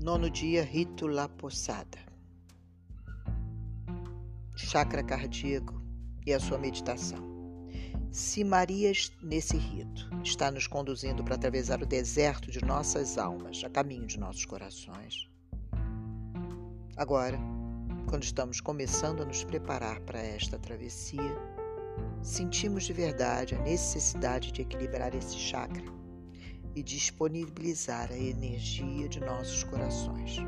Nono dia, rito La Poçada. Chakra cardíaco e a sua meditação. Se Maria, nesse rito, está nos conduzindo para atravessar o deserto de nossas almas, a caminho de nossos corações, agora, quando estamos começando a nos preparar para esta travessia, sentimos de verdade a necessidade de equilibrar esse chakra e disponibilizar a energia de nossos corações.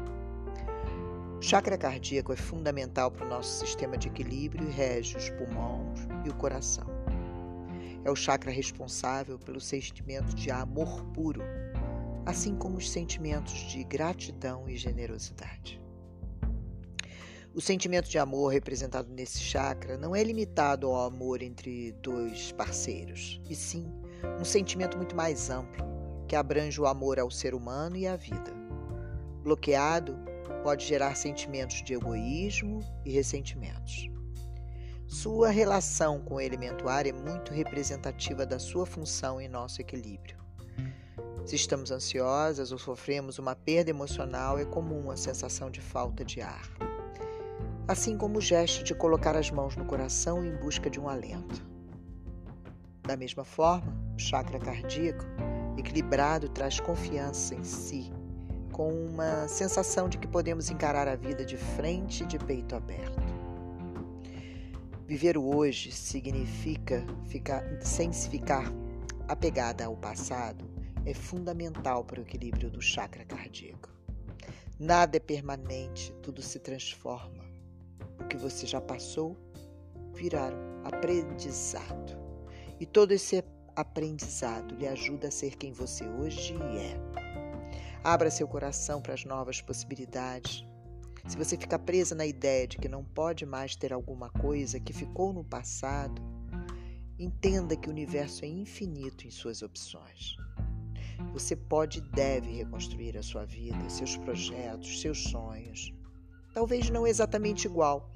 O chakra cardíaco é fundamental para o nosso sistema de equilíbrio e rege os pulmões e o coração. É o chakra responsável pelo sentimento de amor puro, assim como os sentimentos de gratidão e generosidade. O sentimento de amor representado nesse chakra não é limitado ao amor entre dois parceiros, e sim um sentimento muito mais amplo, que abrange o amor ao ser humano e à vida. Bloqueado, pode gerar sentimentos de egoísmo e ressentimentos. Sua relação com o elemento ar é muito representativa da sua função em nosso equilíbrio. Se estamos ansiosas ou sofremos uma perda emocional, é comum a sensação de falta de ar assim como o gesto de colocar as mãos no coração em busca de um alento. Da mesma forma, o chakra cardíaco, equilibrado, traz confiança em si, com uma sensação de que podemos encarar a vida de frente e de peito aberto. Viver o hoje significa ficar, sem se ficar apegada ao passado, é fundamental para o equilíbrio do chakra cardíaco. Nada é permanente, tudo se transforma. O que você já passou virá aprendizado. E todo esse aprendizado lhe ajuda a ser quem você hoje é. Abra seu coração para as novas possibilidades. Se você ficar presa na ideia de que não pode mais ter alguma coisa que ficou no passado, entenda que o universo é infinito em suas opções. Você pode e deve reconstruir a sua vida, seus projetos, seus sonhos talvez não exatamente igual,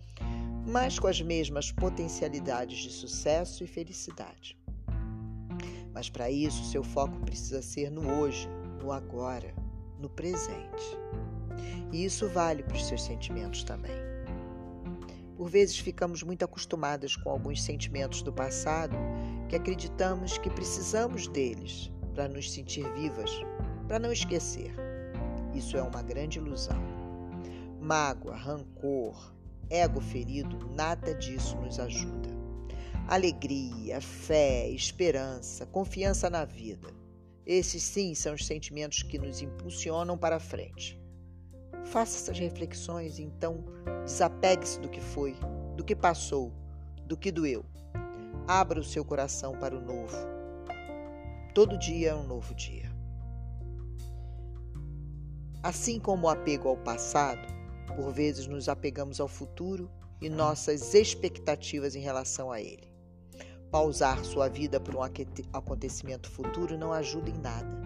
mas com as mesmas potencialidades de sucesso e felicidade. Mas para isso, seu foco precisa ser no hoje, no agora, no presente. E isso vale para os seus sentimentos também. Por vezes ficamos muito acostumadas com alguns sentimentos do passado que acreditamos que precisamos deles para nos sentir vivas, para não esquecer. Isso é uma grande ilusão. Mágoa, rancor, ego ferido, nada disso nos ajuda. Alegria, fé, esperança, confiança na vida. Esses sim são os sentimentos que nos impulsionam para a frente. Faça essas reflexões, então desapegue-se do que foi, do que passou, do que doeu. Abra o seu coração para o novo. Todo dia é um novo dia. Assim como o apego ao passado, por vezes nos apegamos ao futuro e nossas expectativas em relação a ele. Pausar sua vida por um acontecimento futuro não ajuda em nada.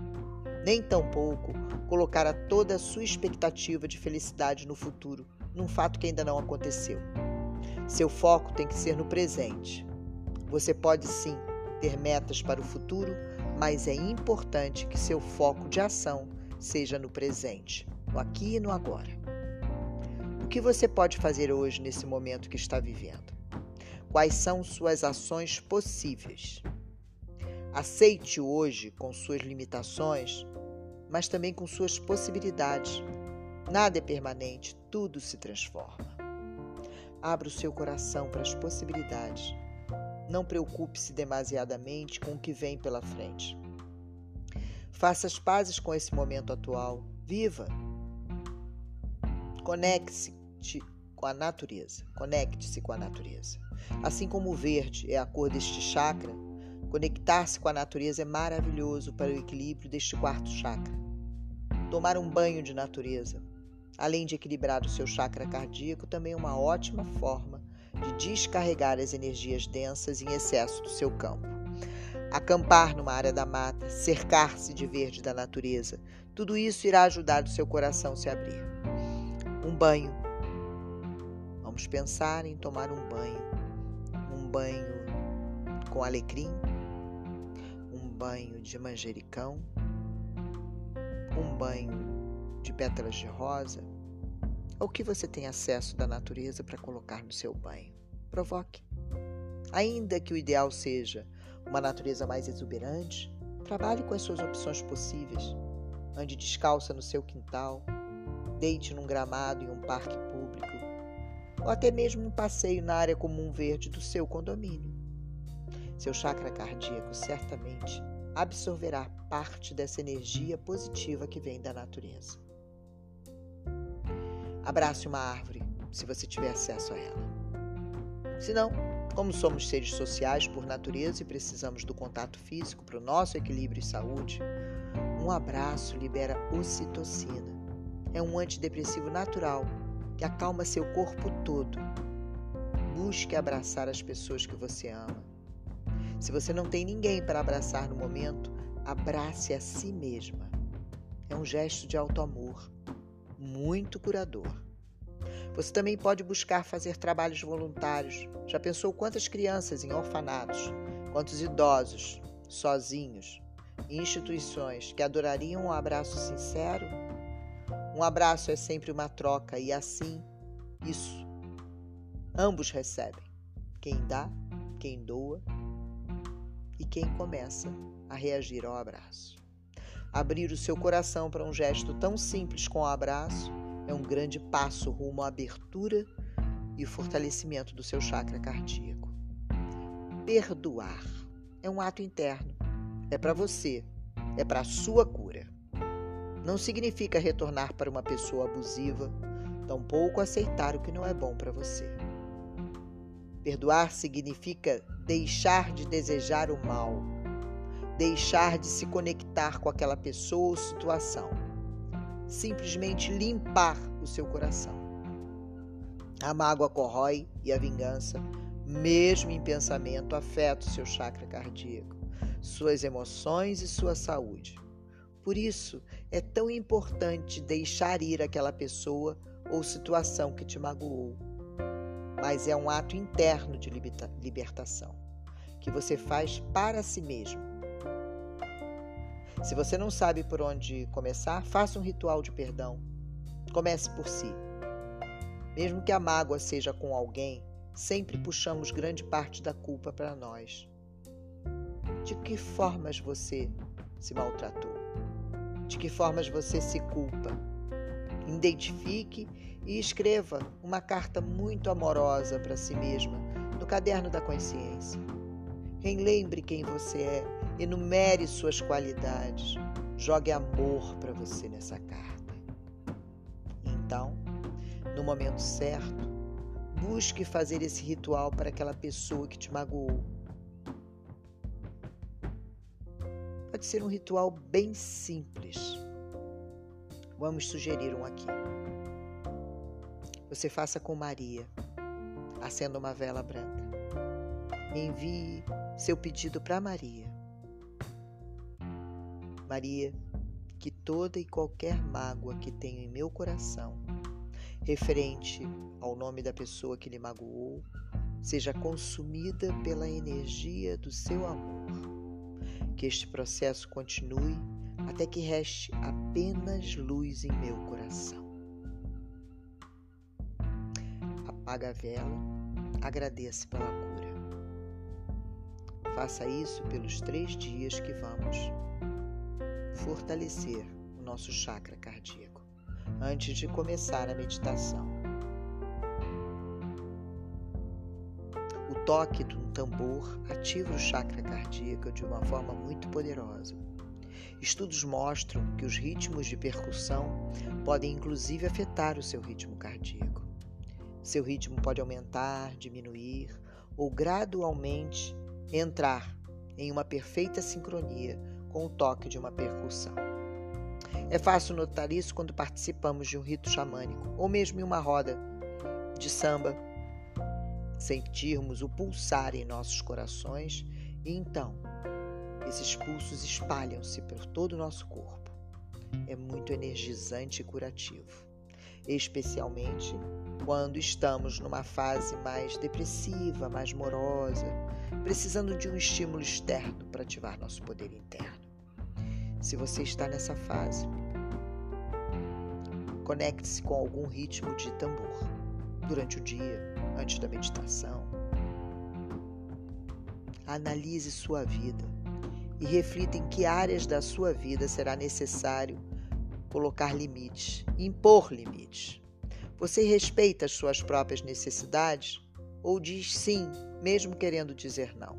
Nem tampouco colocar a toda a sua expectativa de felicidade no futuro num fato que ainda não aconteceu. Seu foco tem que ser no presente. Você pode sim ter metas para o futuro, mas é importante que seu foco de ação seja no presente, no aqui e no agora. O que você pode fazer hoje nesse momento que está vivendo? Quais são suas ações possíveis? Aceite hoje com suas limitações, mas também com suas possibilidades. Nada é permanente, tudo se transforma. Abra o seu coração para as possibilidades. Não preocupe-se demasiadamente com o que vem pela frente. Faça as pazes com esse momento atual. Viva! Conecte-se com a natureza. Conecte-se com a natureza. Assim como o verde é a cor deste chakra, conectar-se com a natureza é maravilhoso para o equilíbrio deste quarto chakra. Tomar um banho de natureza, além de equilibrar o seu chakra cardíaco, também é uma ótima forma de descarregar as energias densas em excesso do seu campo. Acampar numa área da mata, cercar-se de verde da natureza, tudo isso irá ajudar o seu coração a se abrir. Um banho Vamos pensar em tomar um banho. Banho com alecrim, um banho de manjericão, um banho de pétalas de rosa? Ao que você tem acesso da natureza para colocar no seu banho? Provoque. Ainda que o ideal seja uma natureza mais exuberante, trabalhe com as suas opções possíveis. Ande descalça no seu quintal, deite num gramado em um parque ou até mesmo um passeio na área comum verde do seu condomínio. Seu chakra cardíaco certamente absorverá parte dessa energia positiva que vem da natureza. Abrace uma árvore, se você tiver acesso a ela. Se não, como somos seres sociais por natureza e precisamos do contato físico para o nosso equilíbrio e saúde, um abraço libera ocitocina. É um antidepressivo natural que acalma seu corpo todo. Busque abraçar as pessoas que você ama. Se você não tem ninguém para abraçar no momento, abrace a si mesma. É um gesto de alto amor, muito curador. Você também pode buscar fazer trabalhos voluntários. Já pensou quantas crianças em orfanatos, quantos idosos, sozinhos, em instituições que adorariam um abraço sincero? Um abraço é sempre uma troca e assim, isso. Ambos recebem. Quem dá, quem doa e quem começa a reagir ao abraço. Abrir o seu coração para um gesto tão simples com o abraço é um grande passo rumo à abertura e o fortalecimento do seu chakra cardíaco. Perdoar é um ato interno, é para você, é para a sua cura não significa retornar para uma pessoa abusiva, tampouco aceitar o que não é bom para você. Perdoar significa deixar de desejar o mal, deixar de se conectar com aquela pessoa ou situação, simplesmente limpar o seu coração. A mágoa corrói e a vingança, mesmo em pensamento, afeta o seu chakra cardíaco, suas emoções e sua saúde. Por isso, é tão importante deixar ir aquela pessoa ou situação que te magoou. Mas é um ato interno de libertação, que você faz para si mesmo. Se você não sabe por onde começar, faça um ritual de perdão. Comece por si. Mesmo que a mágoa seja com alguém, sempre puxamos grande parte da culpa para nós. De que formas você se maltratou? De que formas você se culpa. Identifique e escreva uma carta muito amorosa para si mesma no caderno da consciência. Relembre quem você é, enumere suas qualidades, jogue amor para você nessa carta. Então, no momento certo, busque fazer esse ritual para aquela pessoa que te magoou Pode ser um ritual bem simples. Vamos sugerir um aqui. Você faça com Maria, acenda uma vela branca. Envie seu pedido para Maria. Maria, que toda e qualquer mágoa que tenho em meu coração, referente ao nome da pessoa que lhe magoou, seja consumida pela energia do seu amor que este processo continue até que reste apenas luz em meu coração. Apaga a vela, agradeça pela cura. Faça isso pelos três dias que vamos fortalecer o nosso chakra cardíaco antes de começar a meditação. Toque de um tambor ativa o chakra cardíaco de uma forma muito poderosa. Estudos mostram que os ritmos de percussão podem inclusive afetar o seu ritmo cardíaco. Seu ritmo pode aumentar, diminuir ou gradualmente entrar em uma perfeita sincronia com o toque de uma percussão. É fácil notar isso quando participamos de um rito xamânico ou mesmo em uma roda de samba sentirmos o pulsar em nossos corações e então esses pulsos espalham-se por todo o nosso corpo. É muito energizante e curativo, especialmente quando estamos numa fase mais depressiva, mais morosa, precisando de um estímulo externo para ativar nosso poder interno. Se você está nessa fase, Conecte-se com algum ritmo de tambor durante o dia, antes da meditação. Analise sua vida e reflita em que áreas da sua vida será necessário colocar limites, impor limites. Você respeita as suas próprias necessidades ou diz sim, mesmo querendo dizer não?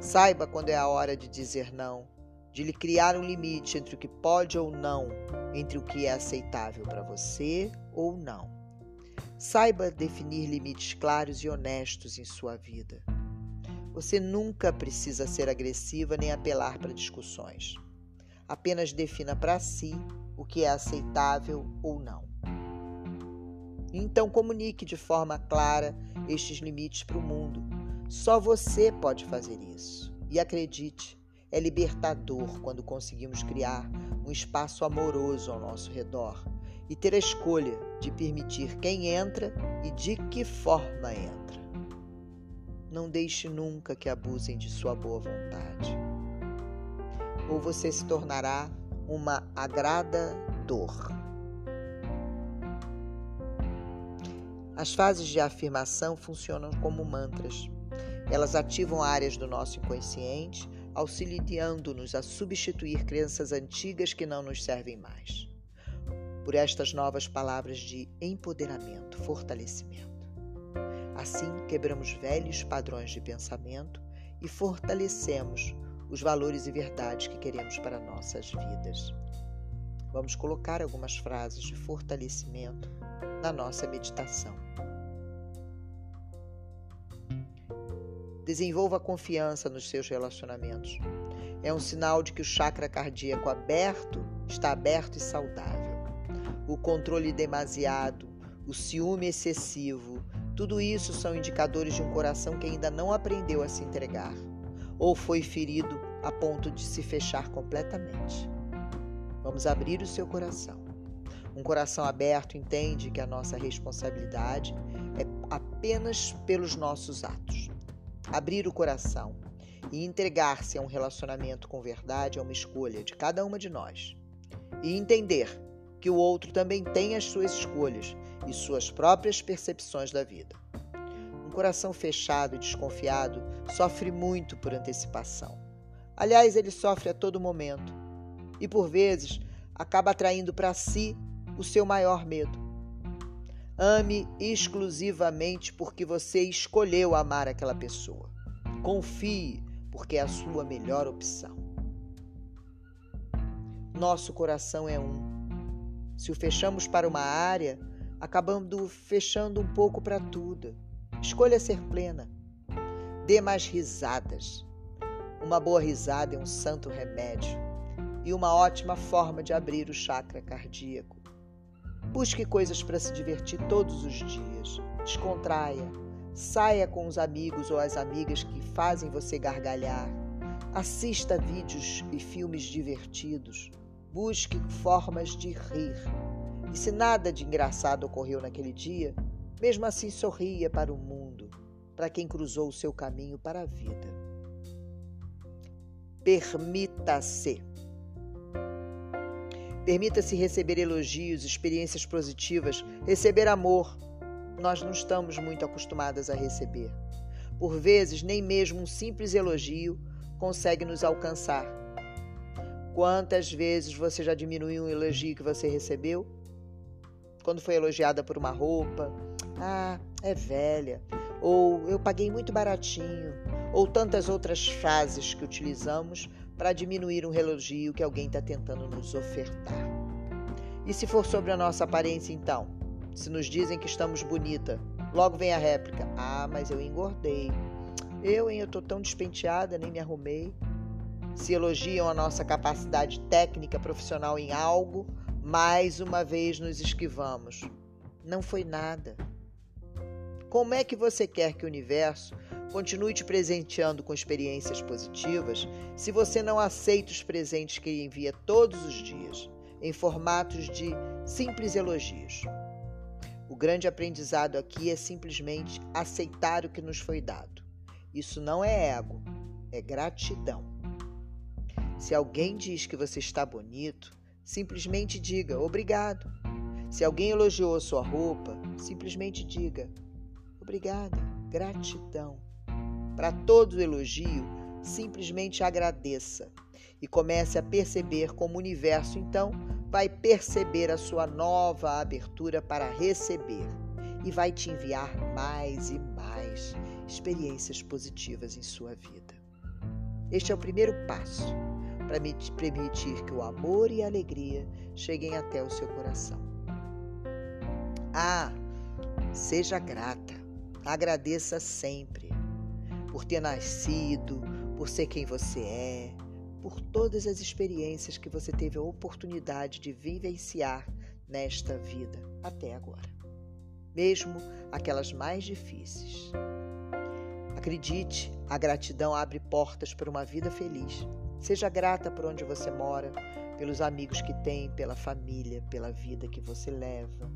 Saiba quando é a hora de dizer não, de lhe criar um limite entre o que pode ou não, entre o que é aceitável para você ou não. Saiba definir limites claros e honestos em sua vida. Você nunca precisa ser agressiva nem apelar para discussões. Apenas defina para si o que é aceitável ou não. Então comunique de forma clara estes limites para o mundo. Só você pode fazer isso. E acredite, é libertador quando conseguimos criar um espaço amoroso ao nosso redor e ter a escolha de permitir quem entra e de que forma entra. Não deixe nunca que abusem de sua boa vontade. Ou você se tornará uma agradador. As fases de afirmação funcionam como mantras. Elas ativam áreas do nosso inconsciente, auxiliando-nos a substituir crenças antigas que não nos servem mais. Por estas novas palavras de empoderamento, fortalecimento. Assim, quebramos velhos padrões de pensamento e fortalecemos os valores e verdades que queremos para nossas vidas. Vamos colocar algumas frases de fortalecimento na nossa meditação. Desenvolva confiança nos seus relacionamentos. É um sinal de que o chakra cardíaco aberto está aberto e saudável. O controle demasiado, o ciúme excessivo, tudo isso são indicadores de um coração que ainda não aprendeu a se entregar ou foi ferido a ponto de se fechar completamente. Vamos abrir o seu coração. Um coração aberto entende que a nossa responsabilidade é apenas pelos nossos atos. Abrir o coração e entregar-se a um relacionamento com verdade é uma escolha de cada uma de nós. E entender que o outro também tem as suas escolhas e suas próprias percepções da vida. Um coração fechado e desconfiado sofre muito por antecipação. Aliás, ele sofre a todo momento e, por vezes, acaba atraindo para si o seu maior medo. Ame exclusivamente porque você escolheu amar aquela pessoa. Confie, porque é a sua melhor opção. Nosso coração é um. Se o fechamos para uma área, acabando fechando um pouco para tudo. Escolha ser plena. Dê mais risadas. Uma boa risada é um santo remédio e uma ótima forma de abrir o chakra cardíaco. Busque coisas para se divertir todos os dias. Descontraia. Saia com os amigos ou as amigas que fazem você gargalhar. Assista vídeos e filmes divertidos. Busque formas de rir. E se nada de engraçado ocorreu naquele dia, mesmo assim sorria para o mundo, para quem cruzou o seu caminho para a vida. Permita-se. Permita-se receber elogios, experiências positivas, receber amor. Nós não estamos muito acostumadas a receber. Por vezes, nem mesmo um simples elogio consegue nos alcançar. Quantas vezes você já diminuiu um elogio que você recebeu? Quando foi elogiada por uma roupa, ah, é velha, ou eu paguei muito baratinho, ou tantas outras frases que utilizamos para diminuir um elogio que alguém está tentando nos ofertar. E se for sobre a nossa aparência, então? Se nos dizem que estamos bonita, logo vem a réplica: Ah, mas eu engordei. Eu, hein, eu tô tão despenteada, nem me arrumei. Se elogiam a nossa capacidade técnica profissional em algo, mais uma vez nos esquivamos. Não foi nada. Como é que você quer que o universo continue te presenteando com experiências positivas se você não aceita os presentes que ele envia todos os dias, em formatos de simples elogios? O grande aprendizado aqui é simplesmente aceitar o que nos foi dado. Isso não é ego, é gratidão. Se alguém diz que você está bonito, simplesmente diga obrigado. Se alguém elogiou sua roupa, simplesmente diga: Obrigada, gratidão. Para todo elogio, simplesmente agradeça e comece a perceber como o universo então vai perceber a sua nova abertura para receber e vai te enviar mais e mais experiências positivas em sua vida. Este é o primeiro passo para permitir que o amor e a alegria cheguem até o seu coração. Ah, seja grata, agradeça sempre por ter nascido, por ser quem você é, por todas as experiências que você teve a oportunidade de vivenciar nesta vida até agora, mesmo aquelas mais difíceis. Acredite, a gratidão abre portas para uma vida feliz. Seja grata por onde você mora, pelos amigos que tem, pela família, pela vida que você leva.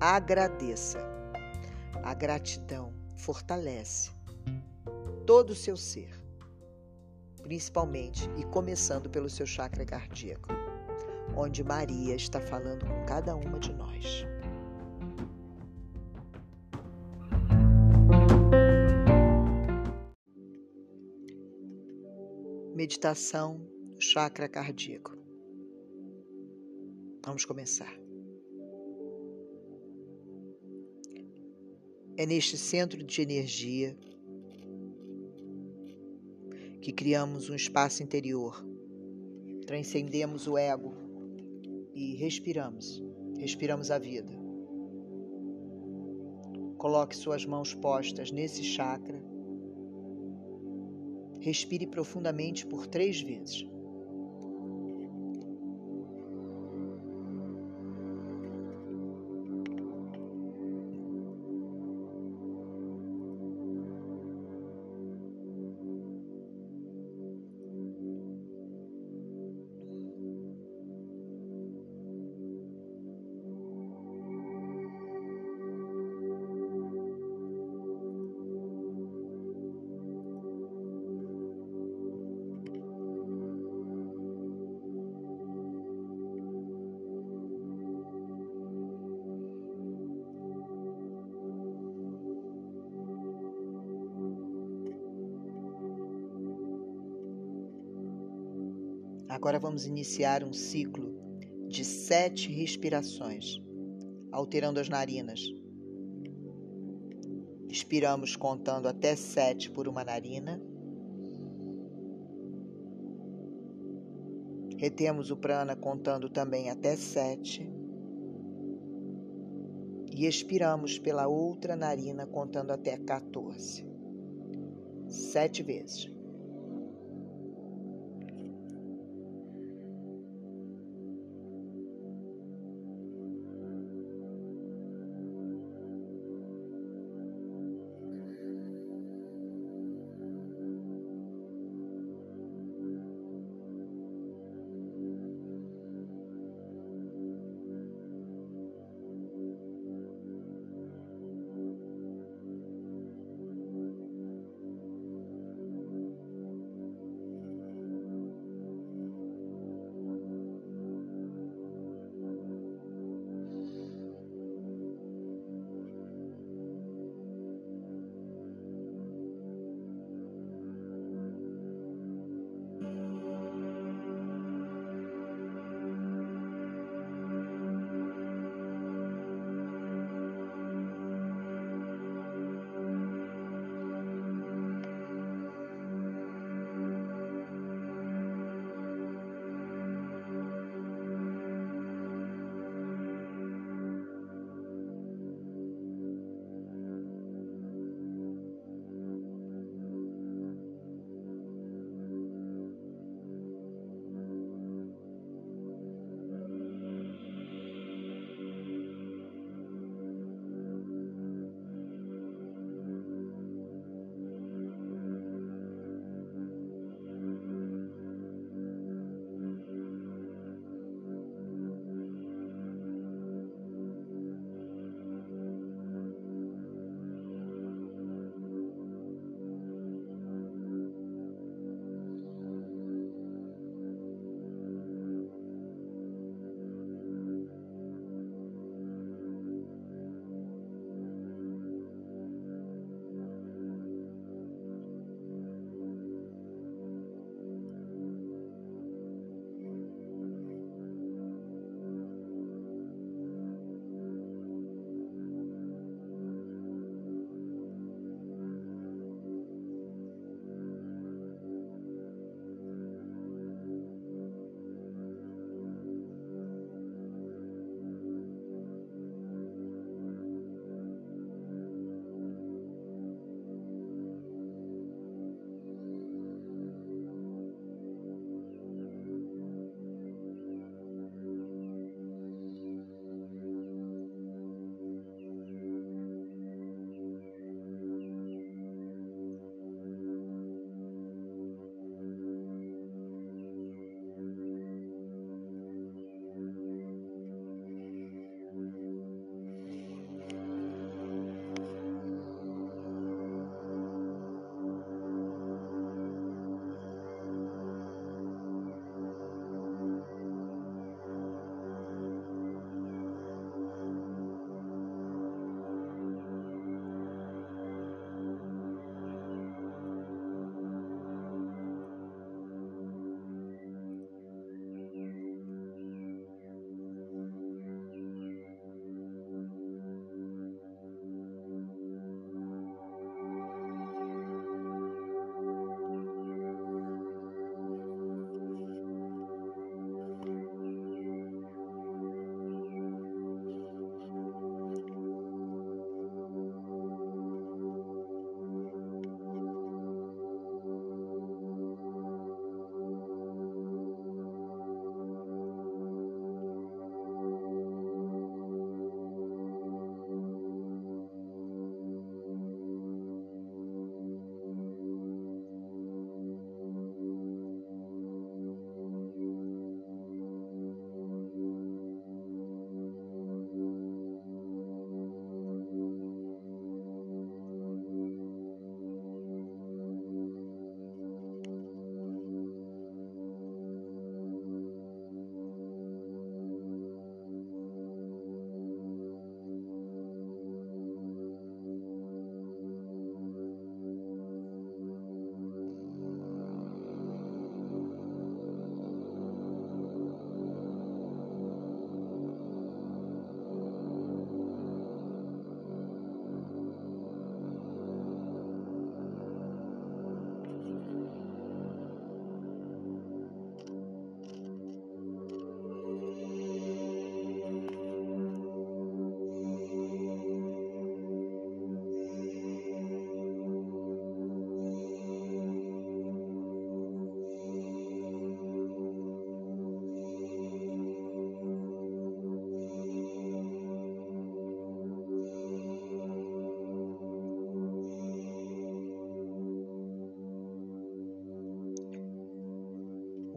Agradeça. A gratidão fortalece todo o seu ser, principalmente e começando pelo seu chakra cardíaco, onde Maria está falando com cada uma de nós. Meditação do chakra cardíaco. Vamos começar. É neste centro de energia que criamos um espaço interior, transcendemos o ego e respiramos, respiramos a vida. Coloque suas mãos postas nesse chakra. Respire profundamente por três vezes. Agora vamos iniciar um ciclo de sete respirações, alterando as narinas. Expiramos contando até sete por uma narina. Retemos o prana contando também até sete. E expiramos pela outra narina contando até 14. Sete vezes.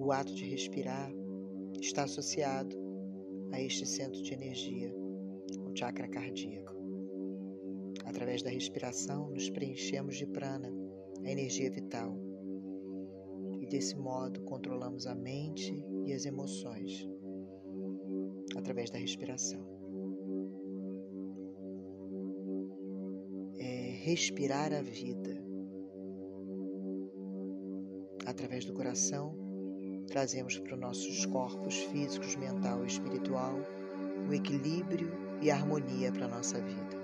O ato de respirar está associado a este centro de energia, o chakra cardíaco. Através da respiração, nos preenchemos de prana, a energia vital. E desse modo controlamos a mente e as emoções através da respiração. É respirar a vida. Através do coração, trazemos para os nossos corpos físicos, mental e espiritual o equilíbrio e a harmonia para a nossa vida.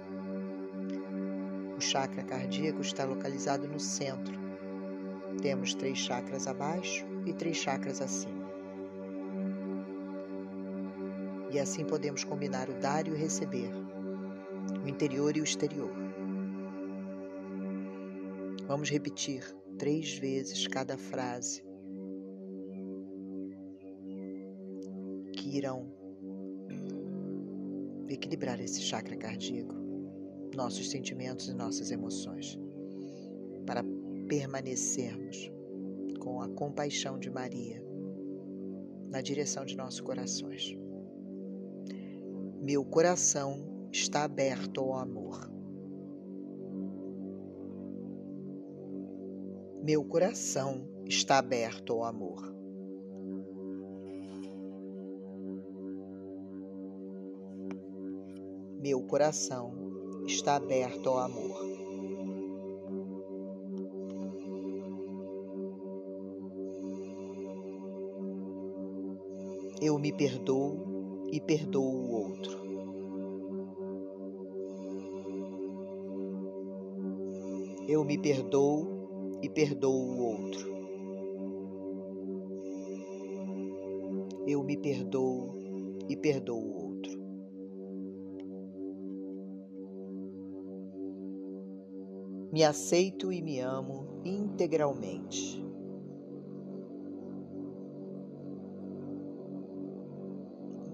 O chakra cardíaco está localizado no centro. Temos três chakras abaixo e três chakras acima. E assim podemos combinar o dar e o receber, o interior e o exterior. Vamos repetir três vezes cada frase irão equilibrar esse chakra cardíaco, nossos sentimentos e nossas emoções, para permanecermos com a compaixão de Maria na direção de nossos corações. Meu coração está aberto ao amor. Meu coração está aberto ao amor. Meu coração está aberto ao amor. Eu me perdoo e perdoo o outro. Eu me perdoo e perdoo o outro. Eu me perdoo e perdoo o outro. Me aceito e me amo integralmente.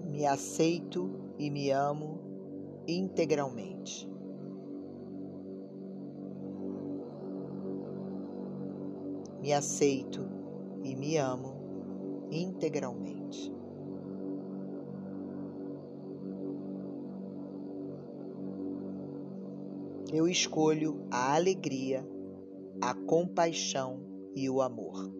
Me aceito e me amo integralmente. Me aceito e me amo integralmente. Eu escolho a alegria, a compaixão e o amor.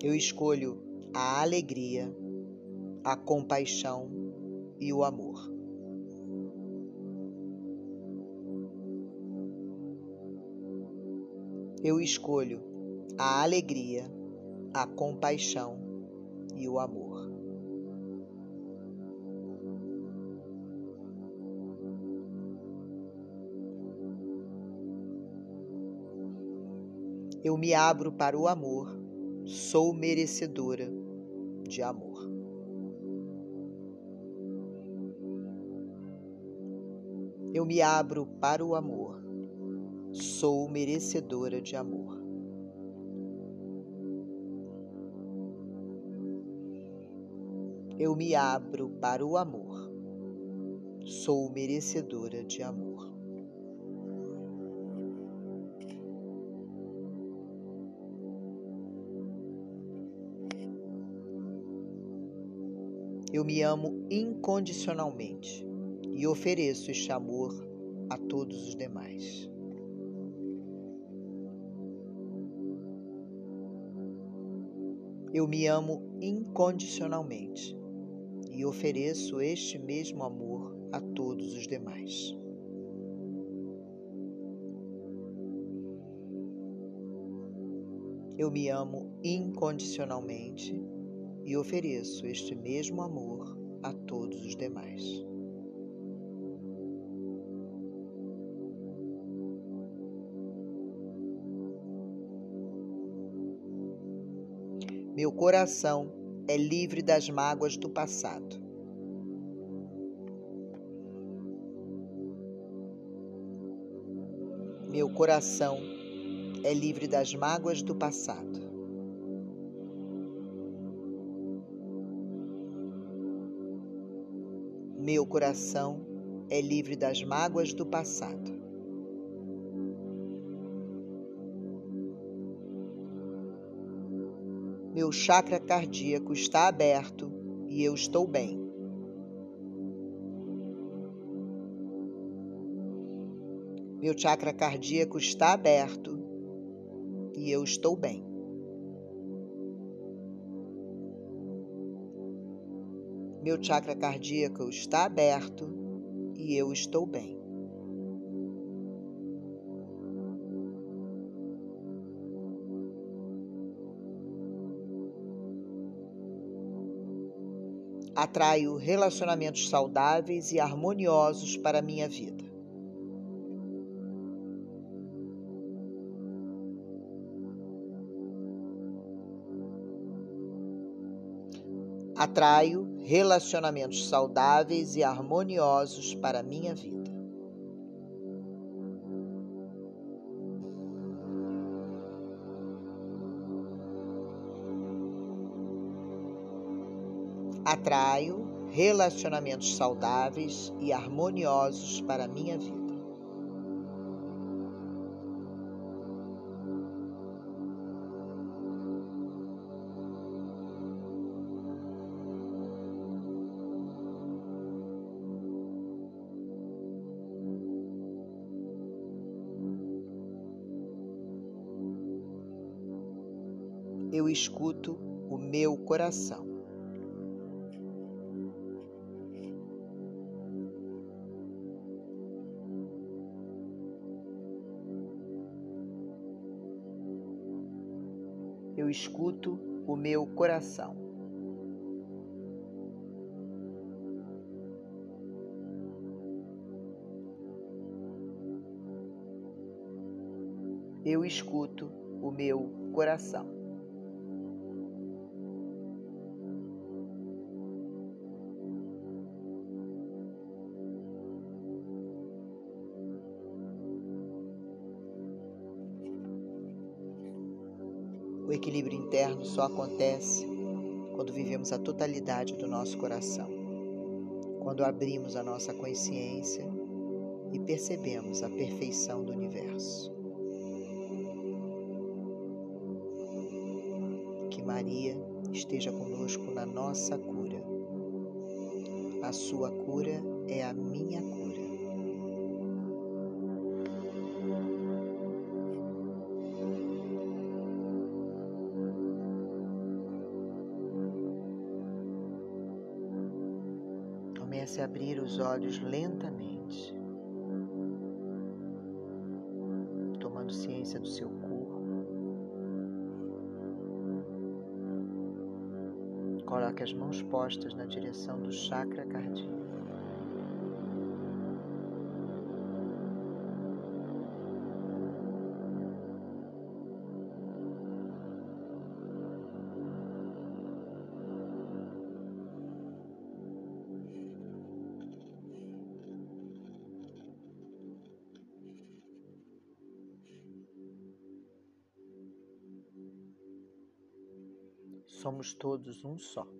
Eu escolho a alegria, a compaixão e o amor. Eu escolho a alegria, a compaixão e o amor. Eu me abro para o amor, sou merecedora de amor. Eu me abro para o amor, sou merecedora de amor. Eu me abro para o amor, sou merecedora de amor. Eu me amo incondicionalmente e ofereço este amor a todos os demais. Eu me amo incondicionalmente e ofereço este mesmo amor a todos os demais. Eu me amo incondicionalmente e ofereço este mesmo amor a todos os demais. Meu coração é livre das mágoas do passado. Meu coração é livre das mágoas do passado. Meu coração é livre das mágoas do passado. Meu chakra cardíaco está aberto e eu estou bem. Meu chakra cardíaco está aberto e eu estou bem. Meu chakra cardíaco está aberto e eu estou bem. Atraio relacionamentos saudáveis e harmoniosos para a minha vida. Atraio relacionamentos saudáveis e harmoniosos para a minha vida. Atraio relacionamentos saudáveis e harmoniosos para a minha vida. Escuto o meu coração. Eu escuto o meu coração. Eu escuto o meu coração. Equilíbrio interno só acontece quando vivemos a totalidade do nosso coração, quando abrimos a nossa consciência e percebemos a perfeição do universo. Que Maria esteja conosco na nossa cura. A sua cura é a minha cura. Os olhos lentamente, tomando ciência do seu corpo. Coloque as mãos postas na direção do chakra cardíaco. Somos todos um só.